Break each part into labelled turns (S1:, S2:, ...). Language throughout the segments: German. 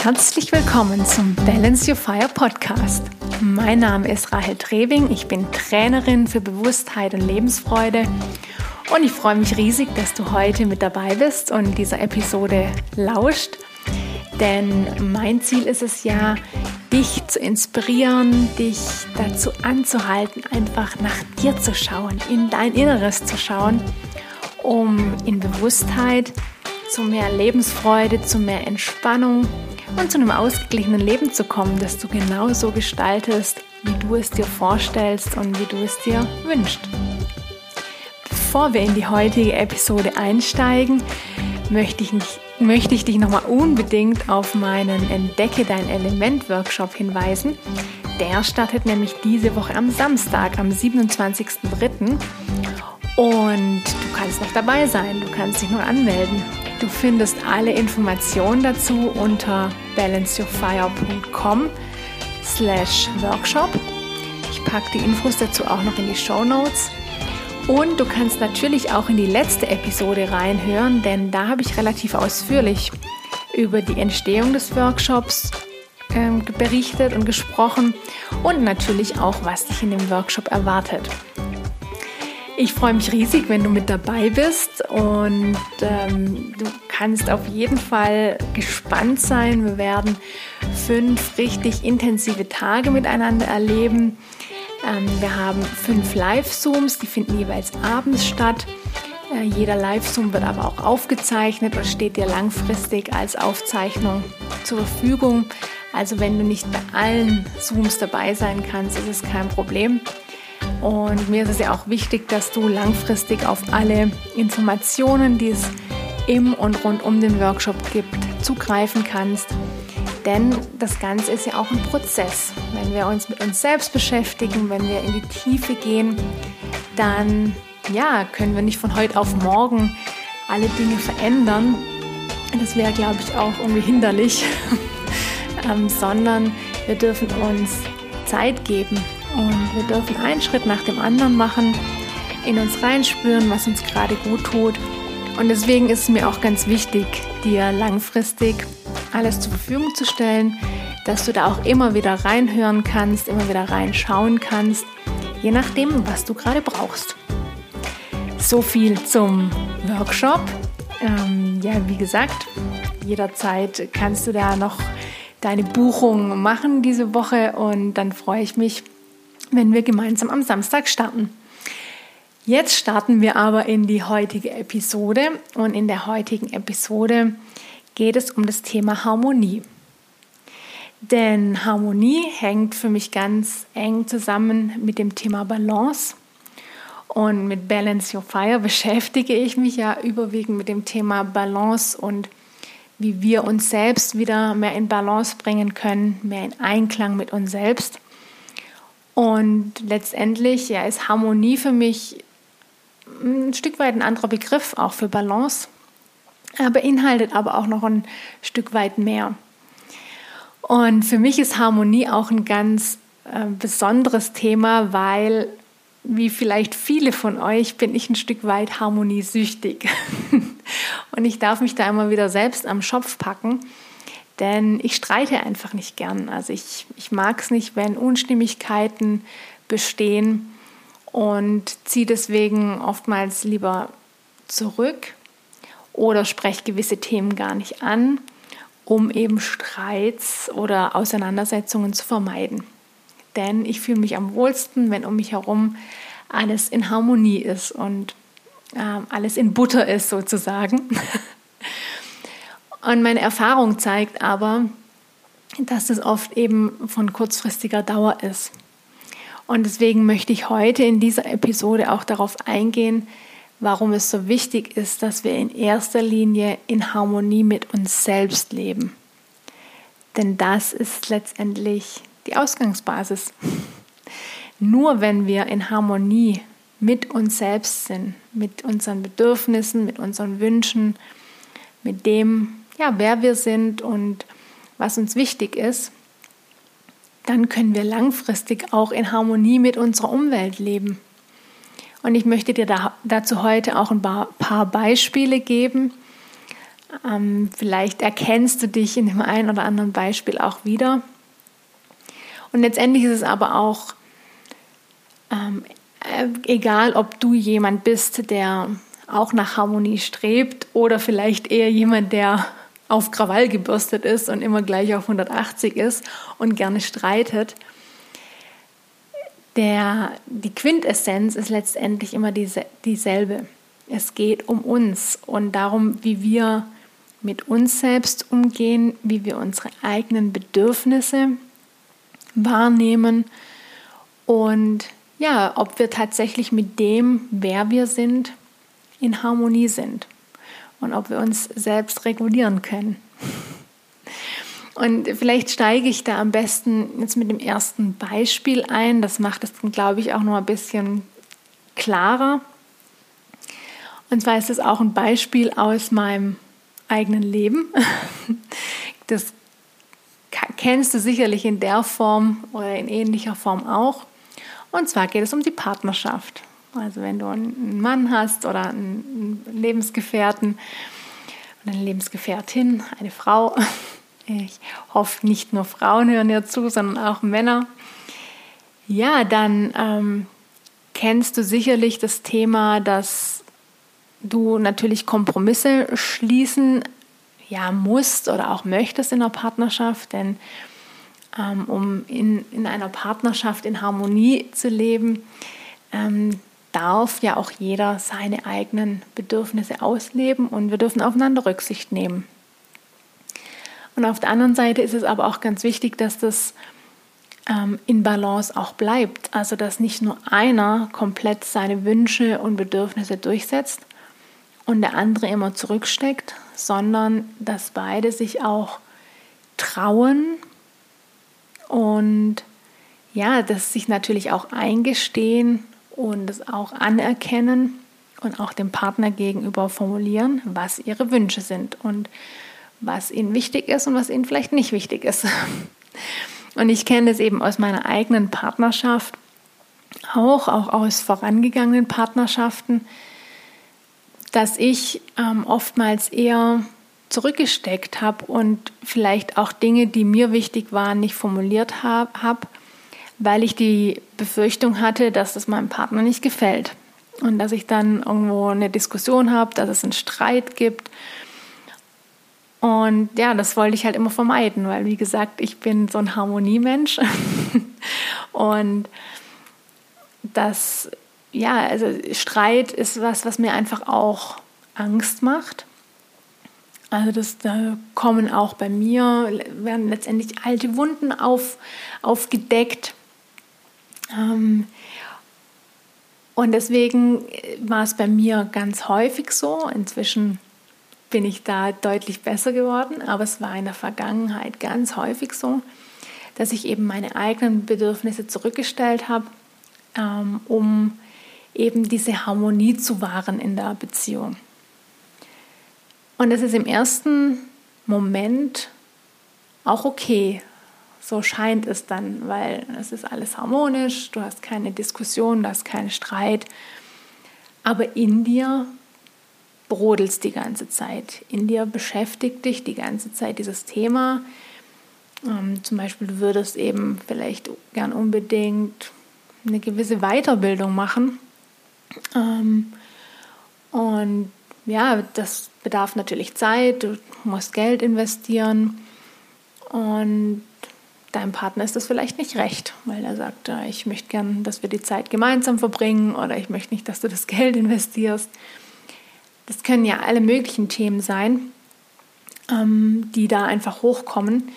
S1: Herzlich willkommen zum Balance Your Fire Podcast. Mein Name ist Rahel Trewing, ich bin Trainerin für Bewusstheit und Lebensfreude und ich freue mich riesig, dass du heute mit dabei bist und dieser Episode lauscht. Denn mein Ziel ist es ja, dich zu inspirieren, dich dazu anzuhalten, einfach nach dir zu schauen, in dein Inneres zu schauen, um in Bewusstheit zu mehr Lebensfreude, zu mehr Entspannung und zu einem ausgeglichenen Leben zu kommen, das du genau so gestaltest, wie du es dir vorstellst und wie du es dir wünschst. Bevor wir in die heutige Episode einsteigen, möchte ich, nicht, möchte ich dich nochmal unbedingt auf meinen Entdecke dein Element Workshop hinweisen. Der startet nämlich diese Woche am Samstag, am 27.03. Und du kannst noch dabei sein, du kannst dich noch anmelden. Du findest alle Informationen dazu unter balanceyourfire.com slash workshop. Ich packe die Infos dazu auch noch in die Show Notes. Und du kannst natürlich auch in die letzte Episode reinhören, denn da habe ich relativ ausführlich über die Entstehung des Workshops äh, berichtet und gesprochen und natürlich auch, was dich in dem Workshop erwartet. Ich freue mich riesig, wenn du mit dabei bist und ähm, du kannst auf jeden Fall gespannt sein. Wir werden fünf richtig intensive Tage miteinander erleben. Ähm, wir haben fünf Live-Zooms, die finden jeweils abends statt. Äh, jeder Live-Zoom wird aber auch aufgezeichnet und steht dir langfristig als Aufzeichnung zur Verfügung. Also wenn du nicht bei allen Zooms dabei sein kannst, ist es kein Problem. Und mir ist es ja auch wichtig, dass du langfristig auf alle Informationen, die es im und rund um den Workshop gibt, zugreifen kannst. Denn das Ganze ist ja auch ein Prozess. Wenn wir uns mit uns selbst beschäftigen, wenn wir in die Tiefe gehen, dann ja, können wir nicht von heute auf morgen alle Dinge verändern. Das wäre, glaube ich, auch irgendwie hinderlich, ähm, sondern wir dürfen uns Zeit geben, und wir dürfen einen Schritt nach dem anderen machen, in uns reinspüren, was uns gerade gut tut. Und deswegen ist es mir auch ganz wichtig, dir langfristig alles zur Verfügung zu stellen, dass du da auch immer wieder reinhören kannst, immer wieder reinschauen kannst, je nachdem, was du gerade brauchst. So viel zum Workshop. Ähm, ja, wie gesagt, jederzeit kannst du da noch deine Buchung machen diese Woche und dann freue ich mich, wenn wir gemeinsam am Samstag starten. Jetzt starten wir aber in die heutige Episode und in der heutigen Episode geht es um das Thema Harmonie. Denn Harmonie hängt für mich ganz eng zusammen mit dem Thema Balance. Und mit Balance Your Fire beschäftige ich mich ja überwiegend mit dem Thema Balance und wie wir uns selbst wieder mehr in Balance bringen können, mehr in Einklang mit uns selbst. Und letztendlich ja, ist Harmonie für mich ein Stück weit ein anderer Begriff, auch für Balance. Beinhaltet aber auch noch ein Stück weit mehr. Und für mich ist Harmonie auch ein ganz äh, besonderes Thema, weil, wie vielleicht viele von euch, bin ich ein Stück weit harmoniesüchtig. Und ich darf mich da immer wieder selbst am Schopf packen denn ich streite einfach nicht gern. Also ich, ich mag es nicht, wenn Unstimmigkeiten bestehen und ziehe deswegen oftmals lieber zurück oder spreche gewisse Themen gar nicht an, um eben Streits oder Auseinandersetzungen zu vermeiden. Denn ich fühle mich am wohlsten, wenn um mich herum alles in Harmonie ist und äh, alles in Butter ist sozusagen. Und meine Erfahrung zeigt aber, dass es oft eben von kurzfristiger Dauer ist. Und deswegen möchte ich heute in dieser Episode auch darauf eingehen, warum es so wichtig ist, dass wir in erster Linie in Harmonie mit uns selbst leben. Denn das ist letztendlich die Ausgangsbasis. Nur wenn wir in Harmonie mit uns selbst sind, mit unseren Bedürfnissen, mit unseren Wünschen, mit dem, ja, wer wir sind und was uns wichtig ist, dann können wir langfristig auch in Harmonie mit unserer Umwelt leben. Und ich möchte dir da, dazu heute auch ein paar Beispiele geben, Ähm, vielleicht erkennst du dich in dem einen oder anderen Beispiel auch wieder. Und letztendlich ist es aber auch ähm, äh, egal, ob du jemand bist, der auch nach Harmonie strebt oder vielleicht eher jemand, der auf Krawall gebürstet ist und immer gleich auf 180 ist und gerne streitet. Der, die Quintessenz ist letztendlich immer diese, dieselbe. Es geht um uns und darum, wie wir mit uns selbst umgehen, wie wir unsere eigenen Bedürfnisse wahrnehmen und ja, ob wir tatsächlich mit dem, wer wir sind, in Harmonie sind und ob wir uns selbst regulieren können. Und vielleicht steige ich da am besten jetzt mit dem ersten Beispiel ein. Das macht es glaube ich, auch noch ein bisschen klarer. Und zwar ist es auch ein Beispiel aus meinem eigenen Leben. Das kennst du sicherlich in der Form oder in ähnlicher Form auch. Und zwar geht es um die Partnerschaft. Also wenn du einen Mann hast oder einen Lebensgefährten oder eine Lebensgefährtin, eine Frau. Ich hoffe, nicht nur Frauen hören hier zu, sondern auch Männer. Ja, dann ähm, kennst du sicherlich das Thema, dass du natürlich Kompromisse schließen ja, musst oder auch möchtest in einer Partnerschaft, denn ähm, um in, in einer Partnerschaft in Harmonie zu leben, ähm, darf ja auch jeder seine eigenen Bedürfnisse ausleben und wir dürfen aufeinander Rücksicht nehmen. Und auf der anderen Seite ist es aber auch ganz wichtig, dass das ähm, in Balance auch bleibt. Also dass nicht nur einer komplett seine Wünsche und Bedürfnisse durchsetzt und der andere immer zurücksteckt, sondern dass beide sich auch trauen und ja, dass sich natürlich auch eingestehen und es auch anerkennen und auch dem Partner gegenüber formulieren, was ihre Wünsche sind und was ihnen wichtig ist und was ihnen vielleicht nicht wichtig ist. Und ich kenne das eben aus meiner eigenen Partnerschaft, auch, auch aus vorangegangenen Partnerschaften, dass ich ähm, oftmals eher zurückgesteckt habe und vielleicht auch Dinge, die mir wichtig waren, nicht formuliert habe, hab, weil ich die Befürchtung hatte, dass es meinem Partner nicht gefällt und dass ich dann irgendwo eine Diskussion habe, dass es einen Streit gibt. Und ja, das wollte ich halt immer vermeiden, weil wie gesagt, ich bin so ein Harmoniemensch und das ja, also Streit ist was, was mir einfach auch Angst macht. Also das, da kommen auch bei mir, werden letztendlich alte Wunden auf, aufgedeckt. Ähm, und deswegen war es bei mir ganz häufig so. Inzwischen bin ich da deutlich besser geworden, aber es war in der Vergangenheit ganz häufig so, dass ich eben meine eigenen Bedürfnisse zurückgestellt habe, ähm, um eben diese Harmonie zu wahren in der Beziehung. Und es ist im ersten Moment auch okay. So scheint es dann, weil es ist alles harmonisch, du hast keine Diskussion, du hast keinen Streit. Aber in dir brodelst die ganze Zeit. In dir beschäftigt dich die ganze Zeit dieses Thema. Ähm, zum Beispiel, du würdest eben vielleicht gern unbedingt eine gewisse Weiterbildung machen. Ähm, und ja, das bedarf natürlich Zeit, du musst Geld investieren und deinem Partner ist das vielleicht nicht recht, weil er sagt, ich möchte gern, dass wir die Zeit gemeinsam verbringen oder ich möchte nicht, dass du das Geld investierst. Das können ja alle möglichen Themen sein, ähm, die da einfach hochkommen.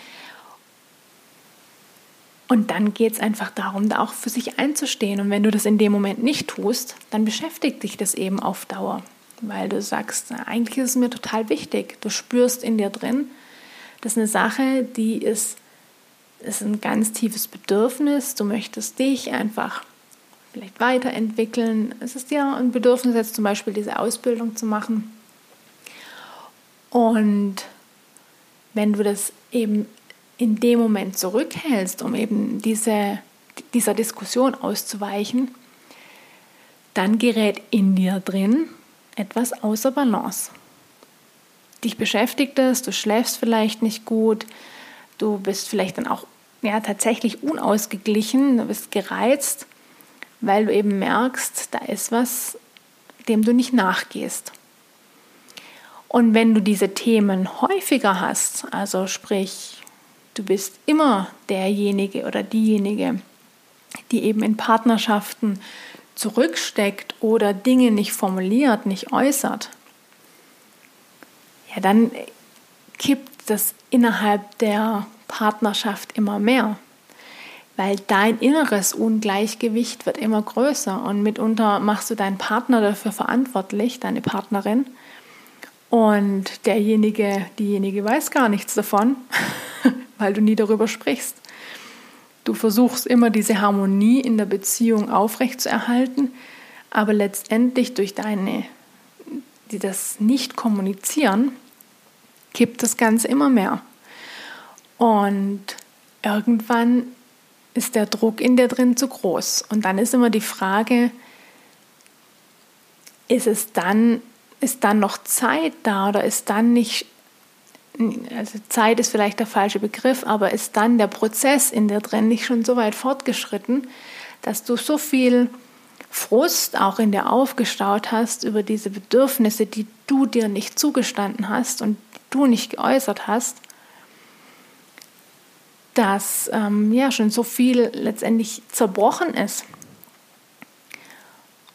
S1: Und dann geht es einfach darum, da auch für sich einzustehen. Und wenn du das in dem Moment nicht tust, dann beschäftigt dich das eben auf Dauer weil du sagst, eigentlich ist es mir total wichtig. Du spürst in dir drin, das ist eine Sache, die ist, ist ein ganz tiefes Bedürfnis. Du möchtest dich einfach vielleicht weiterentwickeln. Es ist dir ein Bedürfnis, jetzt zum Beispiel diese Ausbildung zu machen. Und wenn du das eben in dem Moment zurückhältst, um eben diese, dieser Diskussion auszuweichen, dann gerät in dir drin etwas außer Balance. dich beschäftigt es, du schläfst vielleicht nicht gut, du bist vielleicht dann auch ja, tatsächlich unausgeglichen, du bist gereizt, weil du eben merkst, da ist was, dem du nicht nachgehst. Und wenn du diese Themen häufiger hast, also sprich, du bist immer derjenige oder diejenige, die eben in Partnerschaften zurücksteckt oder Dinge nicht formuliert, nicht äußert, ja, dann kippt das innerhalb der Partnerschaft immer mehr, weil dein inneres Ungleichgewicht wird immer größer und mitunter machst du deinen Partner dafür verantwortlich, deine Partnerin, und derjenige, diejenige weiß gar nichts davon, weil du nie darüber sprichst. Du versuchst immer diese Harmonie in der Beziehung aufrechtzuerhalten, aber letztendlich durch deine, die das nicht kommunizieren, kippt das Ganze immer mehr. Und irgendwann ist der Druck in dir drin zu groß. Und dann ist immer die Frage, ist es dann, ist dann noch Zeit da oder ist dann nicht, also Zeit ist vielleicht der falsche Begriff, aber ist dann der Prozess in dir drin nicht schon so weit fortgeschritten, dass du so viel Frust auch in dir aufgestaut hast über diese Bedürfnisse, die du dir nicht zugestanden hast und du nicht geäußert hast, dass ähm, ja schon so viel letztendlich zerbrochen ist.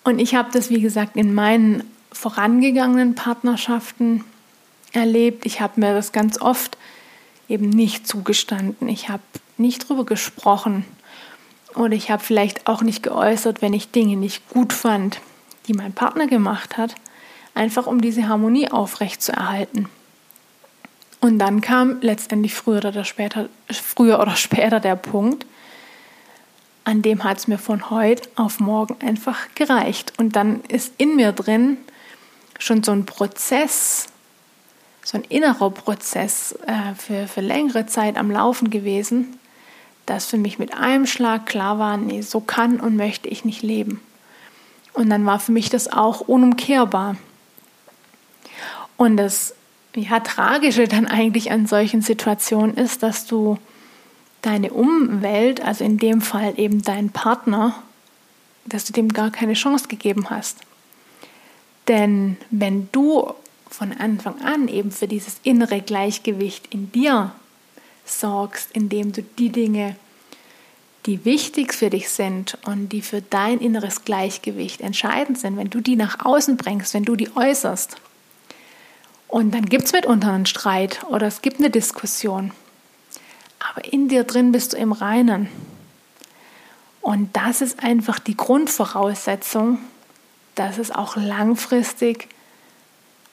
S1: Und ich habe das, wie gesagt, in meinen vorangegangenen Partnerschaften erlebt. Ich habe mir das ganz oft eben nicht zugestanden. Ich habe nicht drüber gesprochen oder ich habe vielleicht auch nicht geäußert, wenn ich Dinge nicht gut fand, die mein Partner gemacht hat, einfach um diese Harmonie aufrechtzuerhalten. Und dann kam letztendlich früher oder später, früher oder später der Punkt, an dem hat es mir von heute auf morgen einfach gereicht. Und dann ist in mir drin schon so ein Prozess, so ein innerer Prozess äh, für, für längere Zeit am Laufen gewesen, dass für mich mit einem Schlag klar war, nee, so kann und möchte ich nicht leben. Und dann war für mich das auch unumkehrbar. Und das ja, Tragische dann eigentlich an solchen Situationen ist, dass du deine Umwelt, also in dem Fall eben deinen Partner, dass du dem gar keine Chance gegeben hast. Denn wenn du von Anfang an eben für dieses innere Gleichgewicht in dir sorgst, indem du die Dinge, die wichtig für dich sind und die für dein inneres Gleichgewicht entscheidend sind, wenn du die nach außen bringst, wenn du die äußerst, und dann gibt es mitunter einen Streit oder es gibt eine Diskussion. Aber in dir drin bist du im Reinen. Und das ist einfach die Grundvoraussetzung, dass es auch langfristig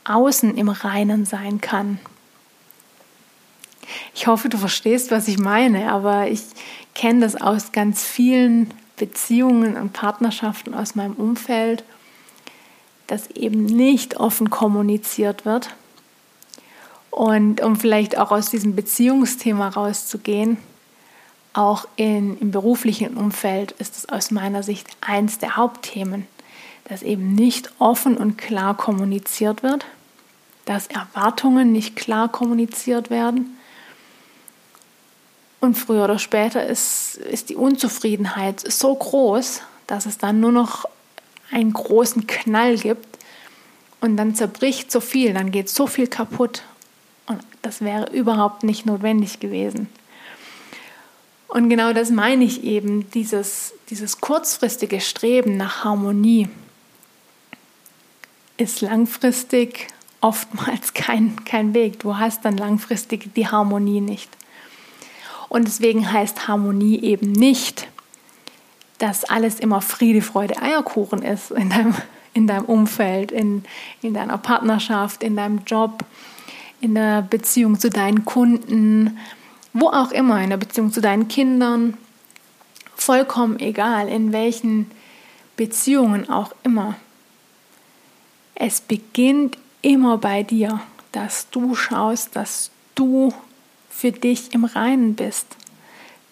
S1: außen im Reinen sein kann. Ich hoffe, du verstehst, was ich meine, aber ich kenne das aus ganz vielen Beziehungen und Partnerschaften aus meinem Umfeld, dass eben nicht offen kommuniziert wird und um vielleicht auch aus diesem Beziehungsthema rauszugehen, auch in, im beruflichen Umfeld ist es aus meiner Sicht eins der Hauptthemen, dass eben nicht offen und klar kommuniziert wird, dass Erwartungen nicht klar kommuniziert werden. Und früher oder später ist, ist die Unzufriedenheit so groß, dass es dann nur noch einen großen Knall gibt und dann zerbricht so viel, dann geht so viel kaputt. Das wäre überhaupt nicht notwendig gewesen. Und genau das meine ich eben, dieses, dieses kurzfristige Streben nach Harmonie ist langfristig oftmals kein, kein Weg. Du hast dann langfristig die Harmonie nicht. Und deswegen heißt Harmonie eben nicht, dass alles immer Friede, Freude, Eierkuchen ist in deinem, in deinem Umfeld, in, in deiner Partnerschaft, in deinem Job, in der Beziehung zu deinen Kunden, wo auch immer, in der Beziehung zu deinen Kindern, vollkommen egal, in welchen Beziehungen auch immer. Es beginnt immer bei dir, dass du schaust, dass du für dich im Reinen bist,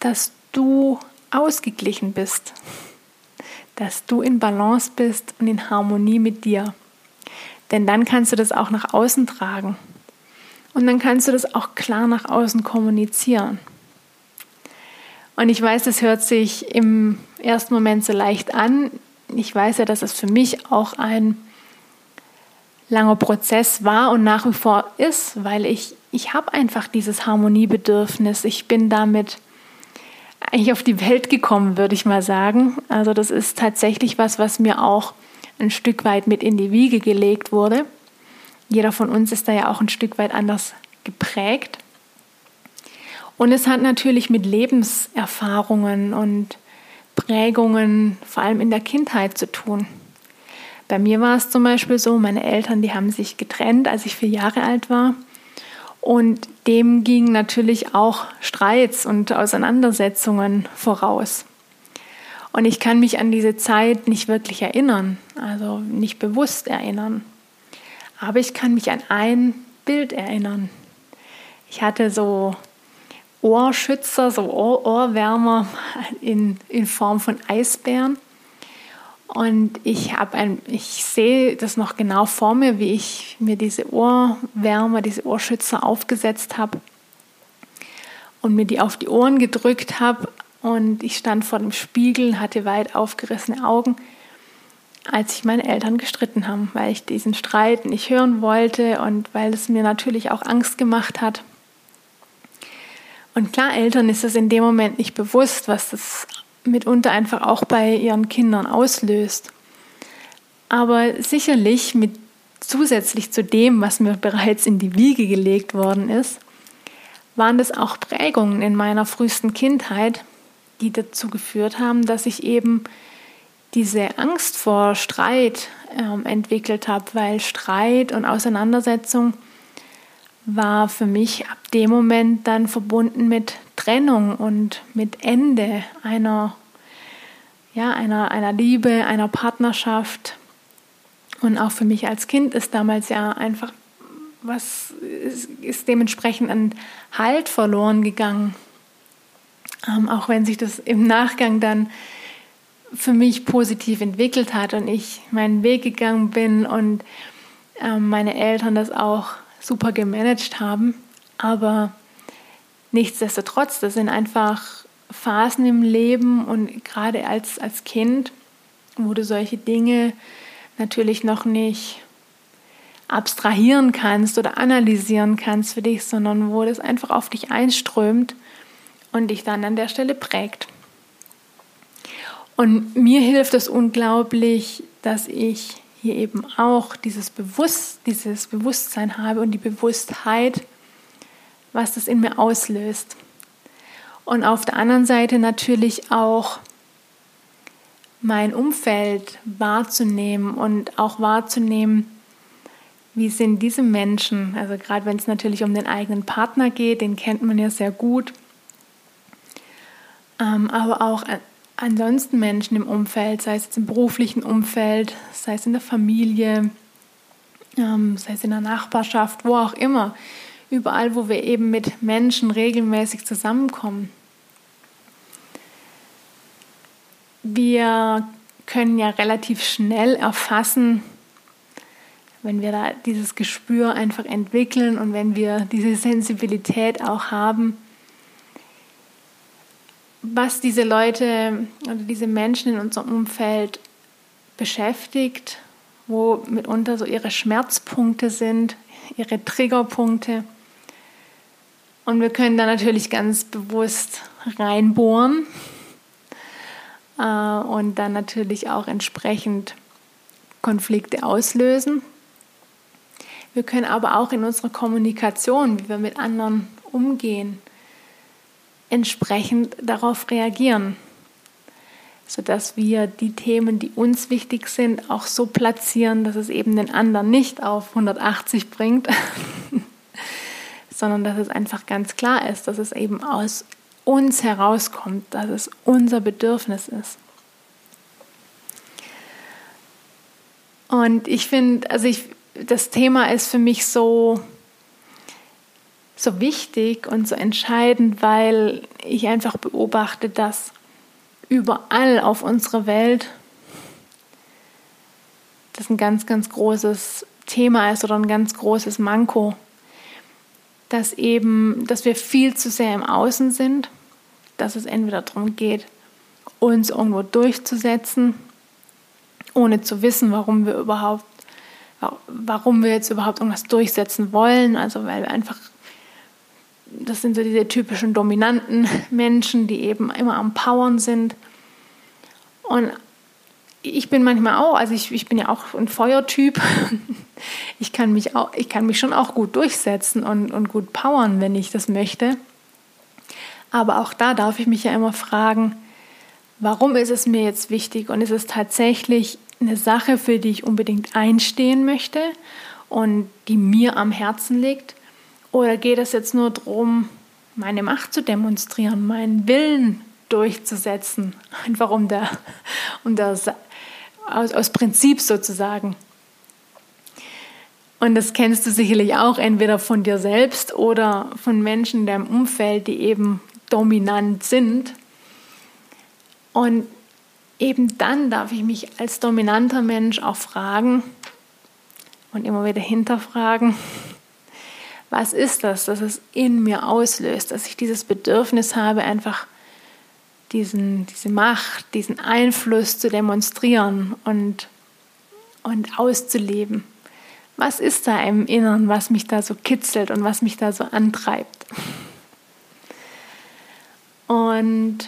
S1: dass du ausgeglichen bist, dass du in Balance bist und in Harmonie mit dir. Denn dann kannst du das auch nach außen tragen. Und dann kannst du das auch klar nach außen kommunizieren. Und ich weiß, das hört sich im ersten Moment so leicht an. Ich weiß ja, dass es für mich auch ein langer Prozess war und nach wie vor ist, weil ich, ich habe einfach dieses Harmoniebedürfnis. Ich bin damit eigentlich auf die Welt gekommen, würde ich mal sagen. Also das ist tatsächlich was, was mir auch ein Stück weit mit in die Wiege gelegt wurde. Jeder von uns ist da ja auch ein Stück weit anders geprägt. Und es hat natürlich mit Lebenserfahrungen und Prägungen, vor allem in der Kindheit, zu tun. Bei mir war es zum Beispiel so, meine Eltern, die haben sich getrennt, als ich vier Jahre alt war. Und dem gingen natürlich auch Streits und Auseinandersetzungen voraus. Und ich kann mich an diese Zeit nicht wirklich erinnern, also nicht bewusst erinnern. Aber ich kann mich an ein Bild erinnern. Ich hatte so Ohrschützer, so Ohr Ohrwärmer in, in Form von Eisbären. Und ich ich sehe das noch genau vor mir, wie ich mir diese Ohrwärmer, diese Ohrschützer aufgesetzt habe und mir die auf die Ohren gedrückt habe. Und ich stand vor dem Spiegel, hatte weit aufgerissene Augen, als sich meine Eltern gestritten haben, weil ich diesen Streit nicht hören wollte und weil es mir natürlich auch Angst gemacht hat. Und klar, Eltern ist es in dem Moment nicht bewusst, was das mitunter einfach auch bei ihren Kindern auslöst. Aber sicherlich mit zusätzlich zu dem, was mir bereits in die Wiege gelegt worden ist, waren das auch Prägungen in meiner frühesten Kindheit, die dazu geführt haben, dass ich eben diese Angst vor Streit äh, entwickelt habe, weil Streit und Auseinandersetzung war für mich ab dem Moment dann verbunden mit Trennung und mit Ende einer, ja, einer, einer Liebe, einer Partnerschaft. Und auch für mich als Kind ist damals ja einfach was ist, ist dementsprechend an Halt verloren gegangen. Ähm, auch wenn sich das im Nachgang dann für mich positiv entwickelt hat und ich meinen Weg gegangen bin und ähm, meine Eltern das auch super gemanagt haben. Aber nichtsdestotrotz, das sind einfach Phasen im Leben und gerade als, als Kind, wo du solche Dinge natürlich noch nicht abstrahieren kannst oder analysieren kannst für dich, sondern wo das einfach auf dich einströmt und dich dann an der Stelle prägt. Und mir hilft es unglaublich, dass ich hier eben auch dieses, Bewusst, dieses Bewusstsein habe und die Bewusstheit, was das in mir auslöst. Und auf der anderen Seite natürlich auch mein Umfeld wahrzunehmen und auch wahrzunehmen, wie sind diese Menschen, also gerade wenn es natürlich um den eigenen Partner geht, den kennt man ja sehr gut, ähm, aber auch ansonsten Menschen im Umfeld, sei es jetzt im beruflichen Umfeld, sei es in der Familie, ähm, sei es in der Nachbarschaft, wo auch immer, überall, wo wir eben mit Menschen regelmäßig zusammenkommen. Wir können ja relativ schnell erfassen, wenn wir da dieses Gespür einfach entwickeln und wenn wir diese Sensibilität auch haben, was diese Leute oder diese Menschen in unserem Umfeld beschäftigt, wo mitunter so ihre Schmerzpunkte sind, ihre Triggerpunkte. Und wir können da natürlich ganz bewusst reinbohren äh, und dann natürlich auch entsprechend Konflikte auslösen. Wir können aber auch in unserer Kommunikation, wie wir mit anderen umgehen, entsprechend darauf reagieren, sodass wir die Themen, die uns wichtig sind, auch so platzieren, dass es eben den anderen nicht auf 180 bringt, sondern dass es einfach ganz klar ist, dass es eben aus uns herauskommt, dass es unser Bedürfnis ist. Und ich finde, also ich, das Thema ist für mich so so wichtig und so entscheidend, weil ich einfach beobachte, dass überall auf unserer Welt das ein ganz, ganz großes Thema ist oder ein ganz großes Manko. dass eben, dass wir viel zu sehr im Außen sind, dass es entweder darum geht, uns irgendwo durchzusetzen, ohne zu wissen, warum wir überhaupt, warum wir jetzt überhaupt irgendwas durchsetzen wollen, also weil wir einfach das sind so diese typischen dominanten Menschen, die eben immer am Powern sind. Und ich bin manchmal auch, also ich, ich bin ja auch ein Feuertyp. Ich kann mich auch, ich kann mich schon auch gut durchsetzen und, und gut powern, wenn ich das möchte. Aber auch da darf ich mich ja immer fragen, warum ist es mir jetzt wichtig? Und ist es tatsächlich eine Sache, für die ich unbedingt einstehen möchte und die mir am Herzen liegt? Oder geht es jetzt nur darum, meine Macht zu demonstrieren, meinen Willen durchzusetzen, einfach um der, um der aus, aus Prinzip sozusagen. Und das kennst du sicherlich auch entweder von dir selbst oder von Menschen in deinem Umfeld, die eben dominant sind. Und eben dann darf ich mich als dominanter Mensch auch fragen und immer wieder hinterfragen, was ist das, dass es in mir auslöst, dass ich dieses Bedürfnis habe, einfach diesen, diese Macht, diesen Einfluss zu demonstrieren und, und auszuleben. Was ist da im Inneren, was mich da so kitzelt und was mich da so antreibt? Und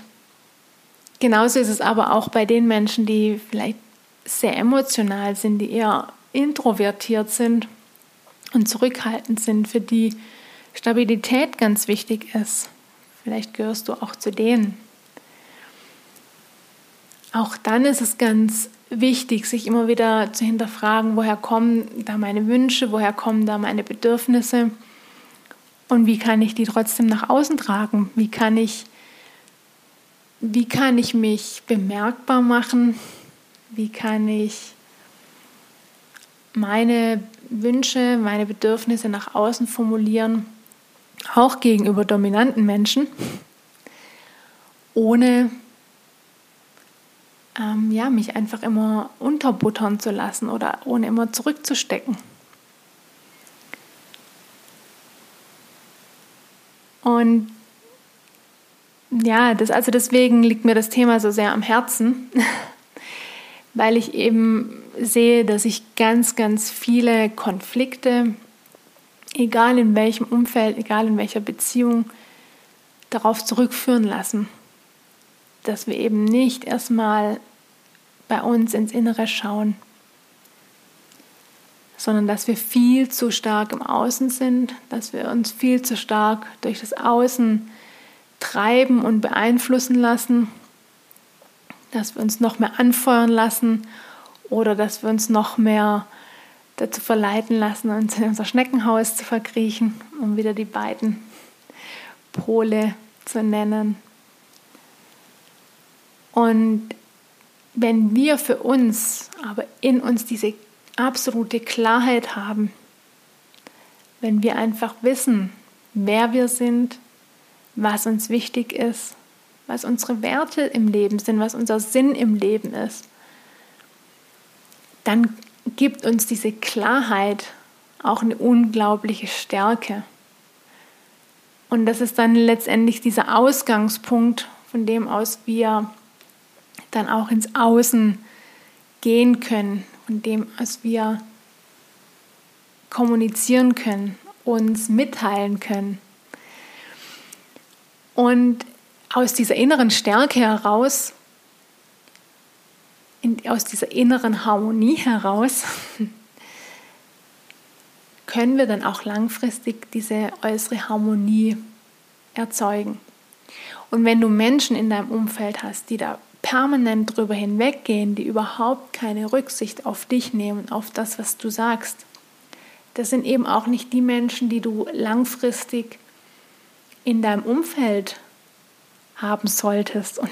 S1: genauso ist es aber auch bei den Menschen, die vielleicht sehr emotional sind, die eher introvertiert sind und zurückhaltend sind, für die Stabilität ganz wichtig ist. Vielleicht gehörst du auch zu denen. Auch dann ist es ganz wichtig, sich immer wieder zu hinterfragen, woher kommen da meine Wünsche, woher kommen da meine Bedürfnisse und wie kann ich die trotzdem nach außen tragen? Wie kann ich, wie kann ich mich bemerkbar machen? Wie kann ich meine Wünsche, meine Bedürfnisse nach außen formulieren, auch gegenüber dominanten Menschen, ohne ähm, ja, mich einfach immer unterbuttern zu lassen oder ohne immer zurückzustecken. Und ja, das, also deswegen liegt mir das Thema so sehr am Herzen, weil ich eben sehe, dass ich ganz, ganz viele Konflikte, egal in welchem Umfeld, egal in welcher Beziehung, darauf zurückführen lassen, dass wir eben nicht erstmal bei uns ins Innere schauen, sondern dass wir viel zu stark im Außen sind, dass wir uns viel zu stark durch das Außen treiben und beeinflussen lassen, dass wir uns noch mehr anfeuern lassen oder dass wir uns noch mehr dazu verleiten lassen, uns in unser Schneckenhaus zu verkriechen, um wieder die beiden Pole zu nennen. Und wenn wir für uns aber in uns diese absolute Klarheit haben, wenn wir einfach wissen, wer wir sind, was uns wichtig ist, was unsere Werte im Leben sind, was unser Sinn im Leben ist, dann gibt uns diese Klarheit auch eine unglaubliche Stärke. Und das ist dann letztendlich dieser Ausgangspunkt, von dem aus wir dann auch ins Außen gehen können, von dem aus wir kommunizieren können, uns mitteilen können. Und aus dieser inneren Stärke heraus in, aus dieser inneren Harmonie heraus können wir dann auch langfristig diese äußere Harmonie erzeugen. Und wenn du Menschen in deinem Umfeld hast, die da permanent drüber hinweggehen, die überhaupt keine Rücksicht auf dich nehmen, auf das, was du sagst, das sind eben auch nicht die Menschen, die du langfristig in deinem Umfeld haben solltest und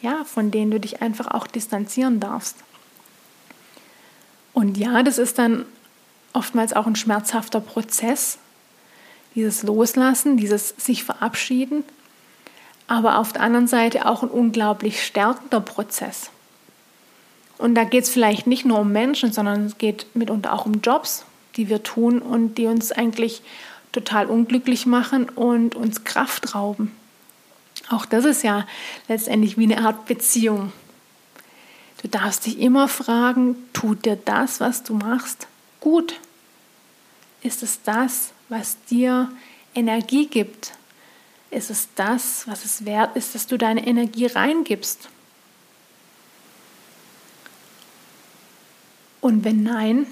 S1: ja, von denen du dich einfach auch distanzieren darfst. Und ja, das ist dann oftmals auch ein schmerzhafter Prozess, dieses Loslassen, dieses sich verabschieden, aber auf der anderen Seite auch ein unglaublich stärkender Prozess. Und da geht es vielleicht nicht nur um Menschen, sondern es geht mitunter auch um Jobs, die wir tun und die uns eigentlich total unglücklich machen und uns Kraft rauben. Auch das ist ja letztendlich wie eine Art Beziehung. Du darfst dich immer fragen, tut dir das, was du machst, gut? Ist es das, was dir Energie gibt? Ist es das, was es wert ist, dass du deine Energie reingibst? Und wenn nein,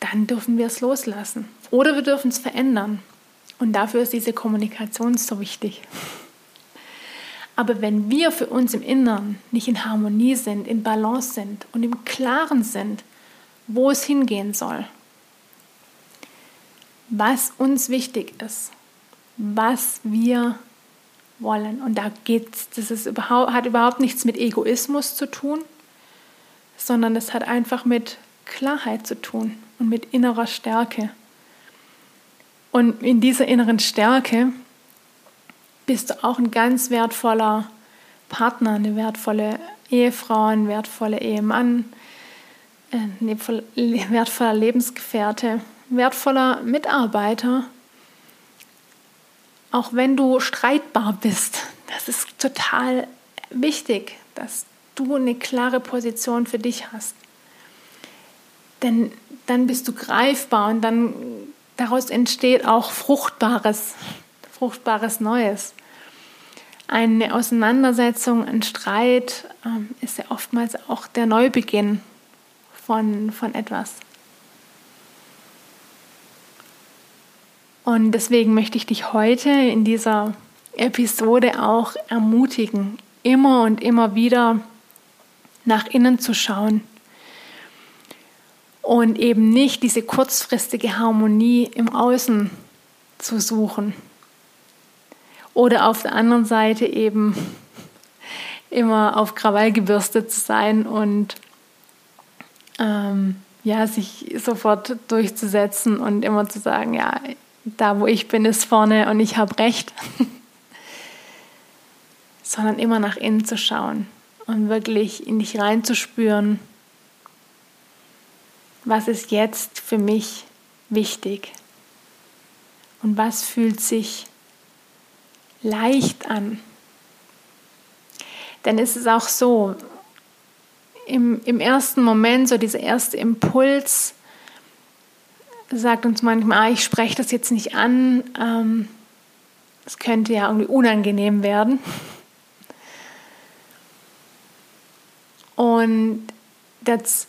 S1: dann dürfen wir es loslassen. Oder wir dürfen es verändern. Und dafür ist diese Kommunikation so wichtig. Aber wenn wir für uns im Inneren nicht in Harmonie sind, in Balance sind und im Klaren sind, wo es hingehen soll, was uns wichtig ist, was wir wollen. Und da geht's, das ist überhaupt, hat überhaupt nichts mit Egoismus zu tun, sondern es hat einfach mit Klarheit zu tun und mit innerer Stärke. Und in dieser inneren Stärke bist du auch ein ganz wertvoller Partner, eine wertvolle Ehefrau, ein wertvoller Ehemann, ein wertvoller Lebensgefährte, wertvoller Mitarbeiter. Auch wenn du streitbar bist, das ist total wichtig, dass du eine klare Position für dich hast. Denn dann bist du greifbar und dann daraus entsteht auch Fruchtbares fruchtbares Neues. Eine Auseinandersetzung, ein Streit ähm, ist ja oftmals auch der Neubeginn von, von etwas. Und deswegen möchte ich dich heute in dieser Episode auch ermutigen, immer und immer wieder nach innen zu schauen und eben nicht diese kurzfristige Harmonie im Außen zu suchen, oder auf der anderen Seite eben immer auf Krawall gebürstet zu sein und ähm, ja, sich sofort durchzusetzen und immer zu sagen, ja, da wo ich bin, ist vorne und ich habe recht. Sondern immer nach innen zu schauen und wirklich in dich reinzuspüren, was ist jetzt für mich wichtig und was fühlt sich leicht an. Denn es ist auch so, im, im ersten Moment, so dieser erste Impuls, sagt uns manchmal, ah, ich spreche das jetzt nicht an, ähm, das könnte ja irgendwie unangenehm werden. Und das,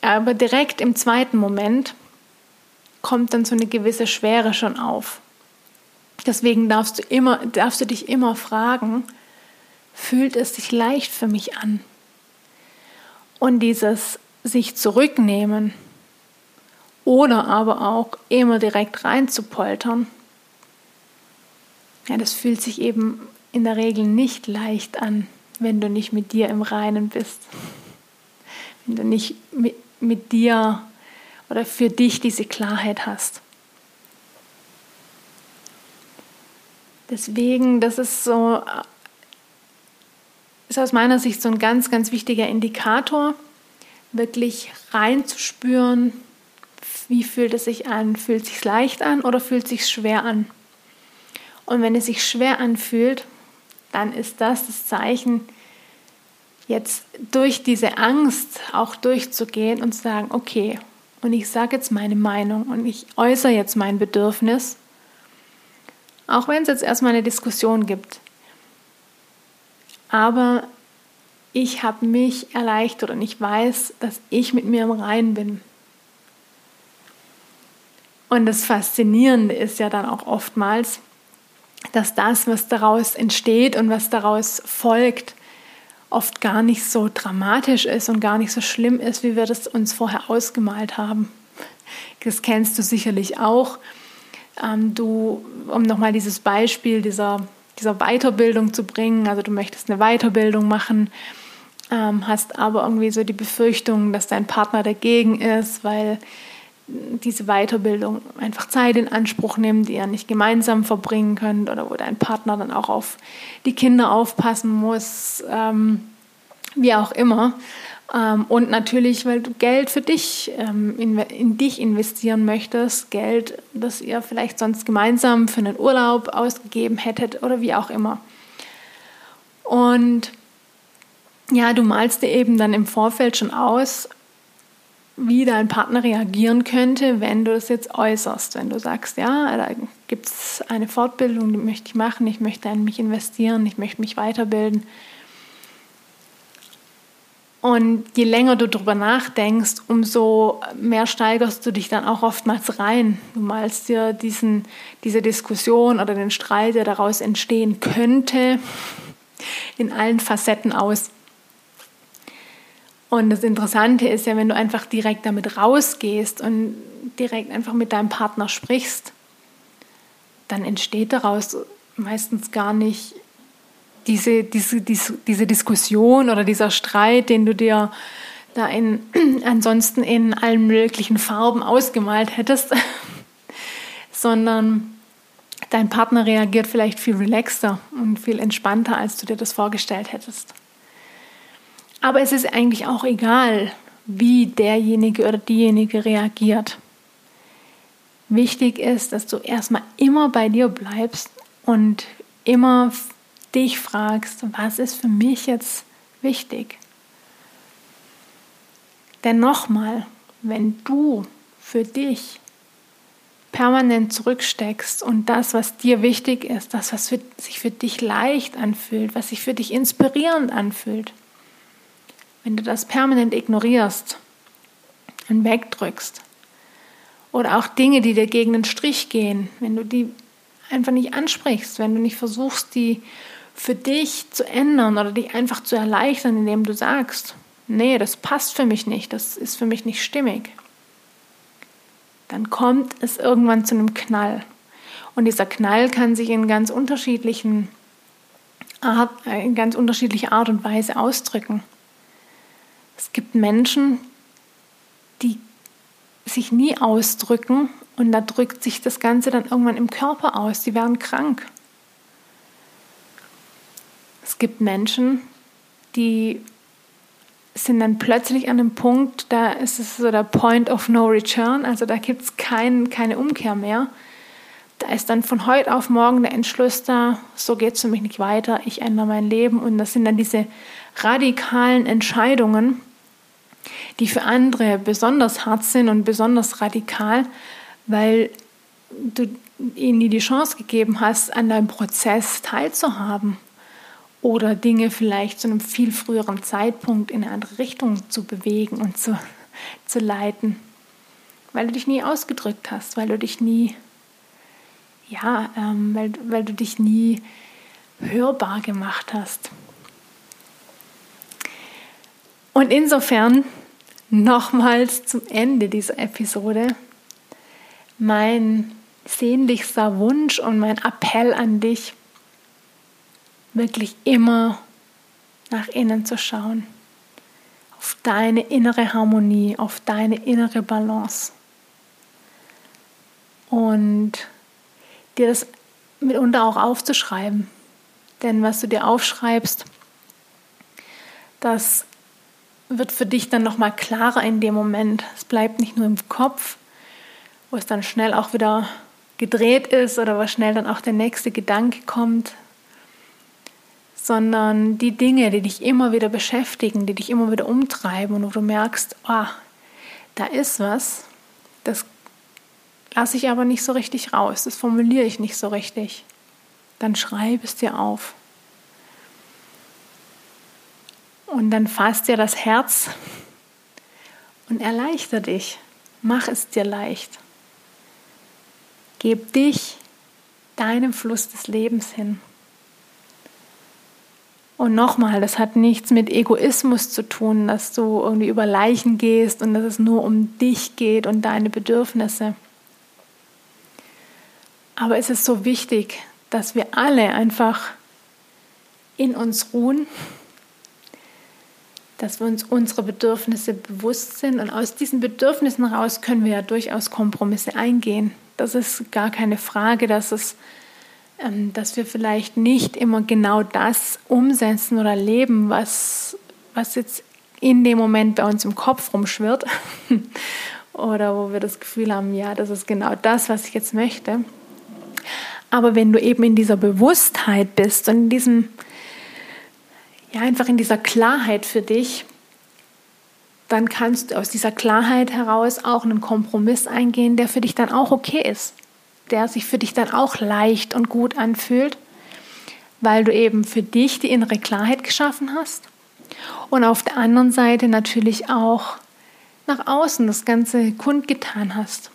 S1: aber direkt im zweiten Moment kommt dann so eine gewisse Schwere schon auf. Deswegen darfst du, immer, darfst du dich immer fragen, fühlt es sich leicht für mich an? Und dieses sich zurücknehmen oder aber auch immer direkt reinzupoltern, ja, das fühlt sich eben in der Regel nicht leicht an, wenn du nicht mit dir im Reinen bist. Wenn du nicht mit, mit dir oder für dich diese Klarheit hast. Deswegen, das ist so, ist aus meiner Sicht so ein ganz, ganz wichtiger Indikator, wirklich reinzuspüren, wie fühlt es sich an? Fühlt es sich leicht an oder fühlt es sich schwer an? Und wenn es sich schwer anfühlt, dann ist das das Zeichen, jetzt durch diese Angst auch durchzugehen und zu sagen, okay, und ich sage jetzt meine Meinung und ich äußere jetzt mein Bedürfnis auch wenn es jetzt erstmal eine Diskussion gibt. Aber ich habe mich erleichtert und ich weiß, dass ich mit mir im Reinen bin. Und das Faszinierende ist ja dann auch oftmals, dass das, was daraus entsteht und was daraus folgt, oft gar nicht so dramatisch ist und gar nicht so schlimm ist, wie wir das uns vorher ausgemalt haben. Das kennst du sicherlich auch ähm, du, um nochmal dieses Beispiel dieser, dieser Weiterbildung zu bringen, also du möchtest eine Weiterbildung machen, ähm, hast aber irgendwie so die Befürchtung, dass dein Partner dagegen ist, weil diese Weiterbildung einfach Zeit in Anspruch nimmt, die ihr nicht gemeinsam verbringen könnt oder wo dein Partner dann auch auf die Kinder aufpassen muss, ähm, wie auch immer. Ähm, und natürlich, weil du Geld für dich, ähm, in, dich investieren möchtest, Geld, das ihr vielleicht sonst gemeinsam für einen Urlaub ausgegeben hättet oder wie auch immer. Und ja, du malst dir eben dann im Vorfeld schon aus, wie dein Partner reagieren könnte, wenn du es jetzt äußerst. Wenn du sagst, ja, da gibt es eine Fortbildung, die möchte ich machen, ich möchte in mich investieren, ich möchte mich weiterbilden. Und je länger du darüber nachdenkst, umso mehr steigerst du dich dann auch oftmals rein. Du malst dir diesen, diese Diskussion oder den Streit, der daraus entstehen könnte, in allen Facetten aus. Und das Interessante ist ja, wenn du einfach direkt damit rausgehst und direkt einfach mit deinem Partner sprichst, dann entsteht daraus meistens gar nicht diese, diese, diese, diese Diskussion oder dieser Streit, den du dir da in, ansonsten in allen möglichen Farben ausgemalt hättest, sondern dein Partner reagiert vielleicht viel relaxter und viel entspannter, als du dir das vorgestellt hättest. Aber es ist eigentlich auch egal, wie derjenige oder diejenige reagiert. Wichtig ist, dass du erstmal immer bei dir bleibst und immer dich fragst, was ist für mich jetzt wichtig? Denn nochmal, wenn du für dich permanent zurücksteckst und das, was dir wichtig ist, das, was für, sich für dich leicht anfühlt, was sich für dich inspirierend anfühlt, wenn du das permanent ignorierst und wegdrückst, oder auch Dinge, die dir gegen den Strich gehen, wenn du die einfach nicht ansprichst, wenn du nicht versuchst, die für dich zu ändern oder dich einfach zu erleichtern, indem du sagst, nee, das passt für mich nicht, das ist für mich nicht stimmig, dann kommt es irgendwann zu einem Knall. Und dieser Knall kann sich in ganz unterschiedlichen Art, äh, in ganz unterschiedlicher Art und Weise ausdrücken. Es gibt Menschen, die sich nie ausdrücken und da drückt sich das Ganze dann irgendwann im Körper aus. Die werden krank. Es gibt Menschen, die sind dann plötzlich an einem Punkt, da ist es so der Point of No Return, also da gibt es kein, keine Umkehr mehr. Da ist dann von heute auf morgen der Entschluss da, so geht es für mich nicht weiter, ich ändere mein Leben. Und das sind dann diese radikalen Entscheidungen, die für andere besonders hart sind und besonders radikal, weil du ihnen nie die Chance gegeben hast, an deinem Prozess teilzuhaben oder Dinge vielleicht zu einem viel früheren Zeitpunkt in eine andere Richtung zu bewegen und zu, zu leiten, weil du dich nie ausgedrückt hast, weil du dich nie, ja, ähm, weil, weil du dich nie hörbar gemacht hast. Und insofern nochmals zum Ende dieser Episode mein sehnlichster Wunsch und mein Appell an dich, wirklich immer nach innen zu schauen, auf deine innere Harmonie, auf deine innere Balance und dir das mitunter auch aufzuschreiben. Denn was du dir aufschreibst, das wird für dich dann nochmal klarer in dem Moment. Es bleibt nicht nur im Kopf, wo es dann schnell auch wieder gedreht ist oder wo schnell dann auch der nächste Gedanke kommt, sondern die Dinge, die dich immer wieder beschäftigen, die dich immer wieder umtreiben und wo du merkst, oh, da ist was, das lasse ich aber nicht so richtig raus, das formuliere ich nicht so richtig, dann schreib es dir auf. Und dann fasst dir das Herz und erleichter dich. Mach es dir leicht. Gib dich deinem Fluss des Lebens hin. Und nochmal, das hat nichts mit Egoismus zu tun, dass du irgendwie über Leichen gehst und dass es nur um dich geht und deine Bedürfnisse. Aber es ist so wichtig, dass wir alle einfach in uns ruhen dass wir uns unsere Bedürfnisse bewusst sind und aus diesen Bedürfnissen heraus können wir ja durchaus Kompromisse eingehen. Das ist gar keine Frage, dass, es, dass wir vielleicht nicht immer genau das umsetzen oder leben, was, was jetzt in dem Moment bei uns im Kopf rumschwirrt oder wo wir das Gefühl haben, ja, das ist genau das, was ich jetzt möchte. Aber wenn du eben in dieser Bewusstheit bist und in diesem, ja, einfach in dieser Klarheit für dich, dann kannst du aus dieser Klarheit heraus auch einen Kompromiss eingehen, der für dich dann auch okay ist, der sich für dich dann auch leicht und gut anfühlt, weil du eben für dich die innere Klarheit geschaffen hast und auf der anderen Seite natürlich auch nach außen das Ganze kundgetan hast.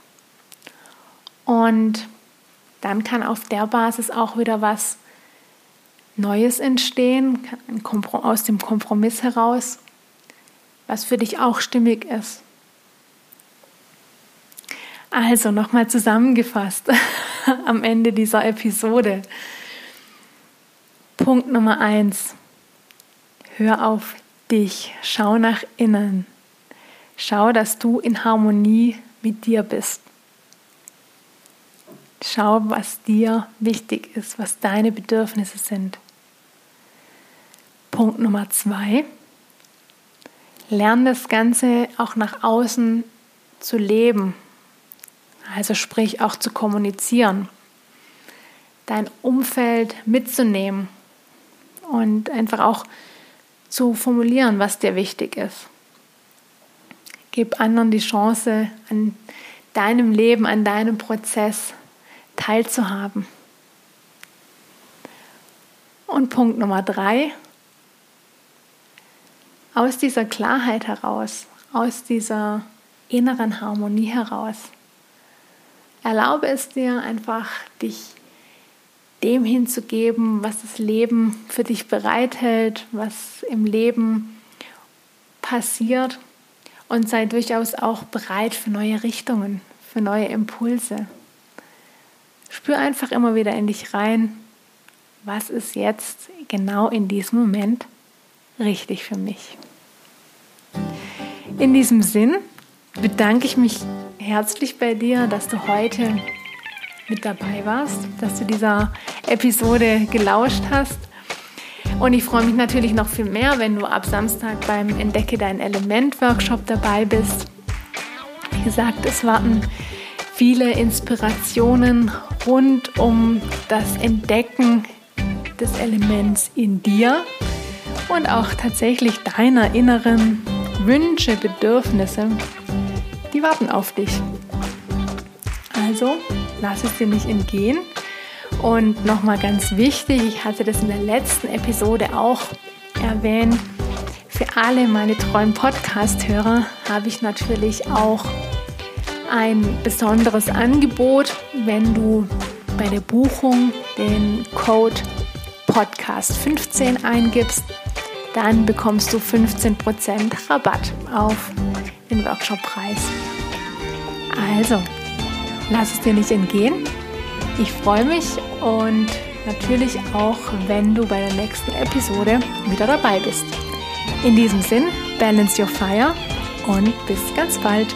S1: Und dann kann auf der Basis auch wieder was Neues entstehen, aus dem Kompromiss heraus was für dich auch stimmig ist. Also nochmal zusammengefasst am Ende dieser Episode. Punkt Nummer eins. Hör auf dich, schau nach innen. Schau, dass du in Harmonie mit dir bist. Schau, was dir wichtig ist, was deine Bedürfnisse sind. Punkt Nummer zwei lern das Ganze auch nach außen zu leben. Also sprich auch zu kommunizieren, dein Umfeld mitzunehmen und einfach auch zu formulieren, was dir wichtig ist. Gib anderen die Chance, an deinem Leben, an deinem Prozess teilzuhaben. Und Punkt Nummer drei, aus dieser Klarheit heraus, aus dieser inneren Harmonie heraus. Erlaube es dir einfach, dich dem hinzugeben, was das Leben für dich bereithält, was im Leben passiert und sei durchaus auch bereit für neue Richtungen, für neue Impulse. Spür einfach immer wieder in dich rein, was ist jetzt genau in diesem Moment richtig für mich. In diesem Sinn bedanke ich mich herzlich bei dir, dass du heute mit dabei warst, dass du dieser Episode gelauscht hast. Und ich freue mich natürlich noch viel mehr, wenn du ab Samstag beim Entdecke dein Element Workshop dabei bist. Wie gesagt, es warten viele Inspirationen rund um das Entdecken des Elements in dir und auch tatsächlich deiner inneren Wünsche, Bedürfnisse, die warten auf dich. Also lass es dir nicht entgehen. Und nochmal ganz wichtig, ich hatte das in der letzten Episode auch erwähnt, für alle meine treuen Podcast-Hörer habe ich natürlich auch ein besonderes Angebot, wenn du bei der Buchung den Code Podcast 15 eingibst dann bekommst du 15% Rabatt auf den Workshoppreis. Also, lass es dir nicht entgehen. Ich freue mich und natürlich auch, wenn du bei der nächsten Episode wieder dabei bist. In diesem Sinn, balance your fire und bis ganz bald.